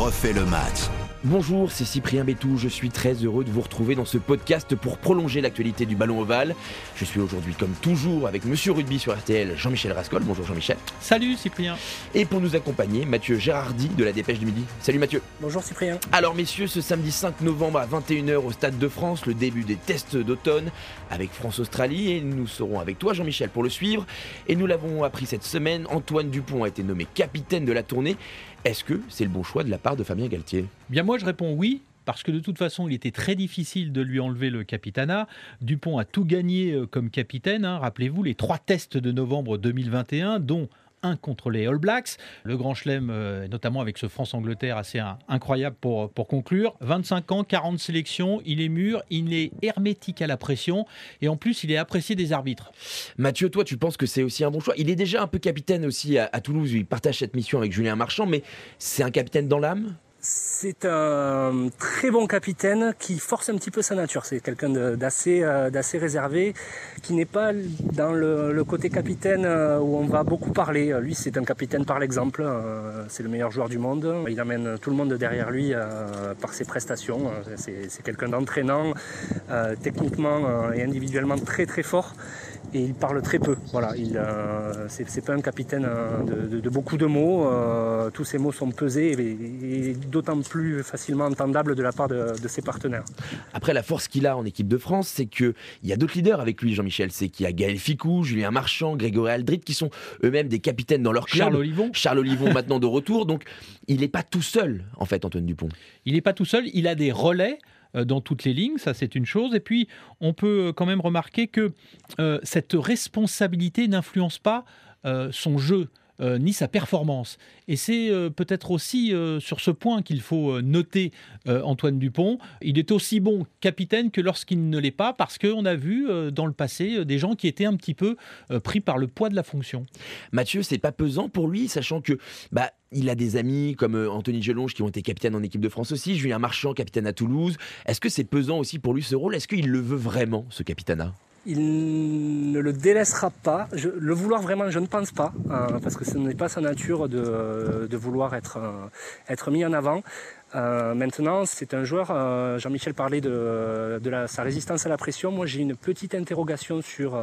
refait le match. Bonjour, c'est Cyprien Bétou. Je suis très heureux de vous retrouver dans ce podcast pour prolonger l'actualité du ballon ovale. Je suis aujourd'hui, comme toujours, avec Monsieur Rugby sur RTL, Jean-Michel Rascol. Bonjour Jean-Michel. Salut Cyprien. Et pour nous accompagner, Mathieu Gérardi de la Dépêche du Midi. Salut Mathieu. Bonjour Cyprien. Alors messieurs, ce samedi 5 novembre à 21h au Stade de France, le début des tests d'automne avec France-Australie. Et nous serons avec toi Jean-Michel pour le suivre. Et nous l'avons appris cette semaine, Antoine Dupont a été nommé capitaine de la tournée. Est-ce que c'est le bon choix de la part de Fabien Galtier? Bien moi je réponds oui parce que de toute façon, il était très difficile de lui enlever le capitanat. Dupont a tout gagné euh, comme capitaine. Hein. Rappelez-vous les trois tests de novembre 2021, dont contre les All Blacks. Le Grand Chelem, euh, notamment avec ce France-Angleterre assez incroyable pour, pour conclure. 25 ans, 40 sélections, il est mûr, il est hermétique à la pression et en plus il est apprécié des arbitres. Mathieu, toi tu penses que c'est aussi un bon choix Il est déjà un peu capitaine aussi à Toulouse, il partage cette mission avec Julien Marchand, mais c'est un capitaine dans l'âme? C'est un très bon capitaine qui force un petit peu sa nature. C'est quelqu'un d'assez euh, d'assez réservé, qui n'est pas dans le, côté capitaine euh, où on va beaucoup parler. Lui, c'est un capitaine par l'exemple. Euh, c'est le meilleur joueur du monde. Il amène tout le monde derrière lui par ses prestations. C'est quelqu'un d'entraînant, techniquement et individuellement très très fort et il parle très peu. Voilà, il c'est pas un capitaine de, beaucoup de mots. Tous ces mots sont pesés d'autant plus facilement entendables de la part de, ses partenaires. Après, la force qu'il a en équipe de France, c'est qu'il y a d'autres leaders avec lui, Jean-Michel. C'est qu'il y a Gaël Ficou, Julien Marchand, Grégory Aldrit, qui sont eux-mêmes des capitaines dans leur club. Charles Olivon. Charles Olivon maintenant de retour. Donc, il n'est pas tout seul, en fait, Antoine Dupont. Il n'est pas tout seul. Il a des relais. Euh, dans toutes les lignes, ça c'est une chose. Et puis, on peut euh, quand même remarquer que euh, cette responsabilité n'influence pas son jeu. Ni sa performance. Et c'est peut-être aussi sur ce point qu'il faut noter Antoine Dupont. Il est aussi bon capitaine que lorsqu'il ne l'est pas, parce qu'on a vu dans le passé des gens qui étaient un petit peu pris par le poids de la fonction. Mathieu, c'est pas pesant pour lui, sachant que bah, il a des amis comme euh, Anthony Gelonge qui ont été capitaines en équipe de France aussi, Julien Marchand, capitaine à Toulouse. Est-ce que c'est pesant aussi pour lui ce rôle? Est-ce qu'il le veut vraiment, ce capitanat il ne le délaissera pas. le vouloir vraiment, je ne pense pas, euh, parce que ce n'est pas sa nature de, vouloir euh, être mis en avant. Maintenant, c'est un joueur, Jean-Michel parlait de, de sa résistance à la pression. Moi, j'ai une petite interrogation sur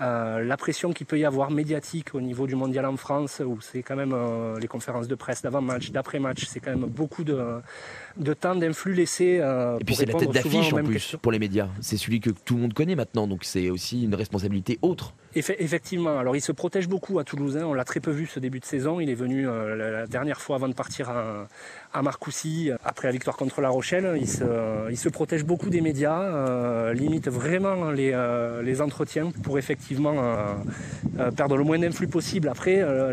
euh, la pression qu'il peut y avoir médiatique au niveau du mondial en France, où c'est quand même euh, les conférences de presse d'avant-match, d'après-match, c'est quand même beaucoup de, de temps d'influx laissé. Euh, Et puis c'est la tête d'affiche en plus pour les médias. C'est celui que tout le monde connaît maintenant, donc c'est aussi une responsabilité autre. effectivement, alors il se protège beaucoup à Toulouse, on l'a très peu vu ce début de saison. Il est venu la dernière fois avant de partir à, à Marcoussis, après la victoire contre La Rochelle. Il se, protège beaucoup des médias, limite vraiment les, les entretiens pour effectivement euh, euh, perdre le moins d'influx possible. Après, euh,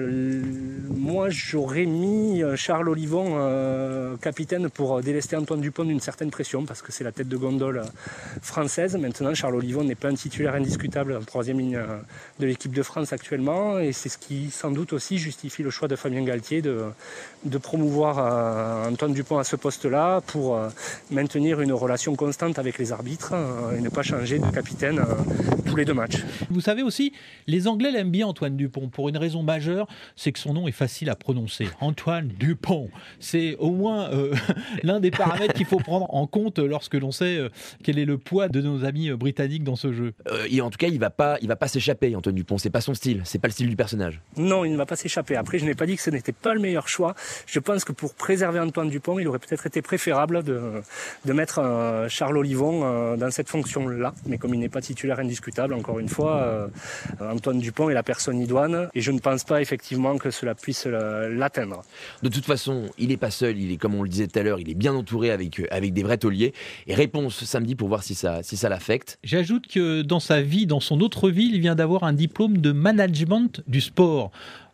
moi j'aurais mis Charles Olivon capitaine pour délester Antoine Dupont d'une certaine pression parce que c'est la tête de gondole française. Maintenant, Charles Olivon n'est pas un titulaire indiscutable en troisième ligne de l'équipe de France actuellement et c'est ce qui sans doute aussi justifie le choix de Fabien Galtier de, de promouvoir Antoine Dupont à ce poste-là pour maintenir une relation constante avec les arbitres et ne pas changer de capitaine tous les deux matchs. Vous savez aussi, les Anglais l'aiment bien Antoine Dupont pour une raison majeure, c'est que son nom est facile à prononcer. Antoine Dupont. C'est au moins euh, l'un des paramètres qu'il faut prendre en compte lorsque l'on sait euh, quel est le poids de nos amis euh, britanniques dans ce jeu. et en tout cas, il va pas, il va pas s'échapper, Antoine Dupont. C'est pas son style, c'est pas le style du personnage. Non, il ne va pas s'échapper. Après, je n'ai pas dit que ce n'était pas le meilleur choix. Je pense que pour préserver Antoine Dupont, il aurait peut-être été préférable de, de mettre Charles Olivon dans cette fonction-là. Mais comme il n'est pas titulaire indiscutable, encore une fois, euh, Antoine Dupont est la personne idoine et je ne pense pas effectivement que cela puisse l'atteindre. De toute façon, il n'est pas seul, il est comme on le disait tout à l'heure, il est bien entouré avec, euh, avec des vrais tauliers. Et réponse samedi pour voir si ça, si ça l'affecte. J'ajoute que dans sa vie, dans son autre vie, il vient d'avoir un diplôme de management du sport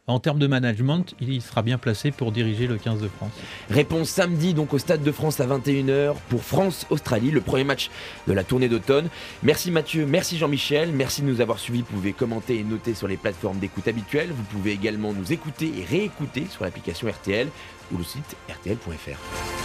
en termes de management, il sera bien placé pour diriger le 15 de France. Réponse samedi donc au Stade de France à 21h pour France-Australie, le premier match de la tournée d'automne. Merci Mathieu, merci Jean-Michel, merci de nous avoir suivis. Vous pouvez commenter et noter sur les plateformes d'écoute habituelles. Vous pouvez également nous écouter et réécouter sur l'application RTL ou le site rtl.fr.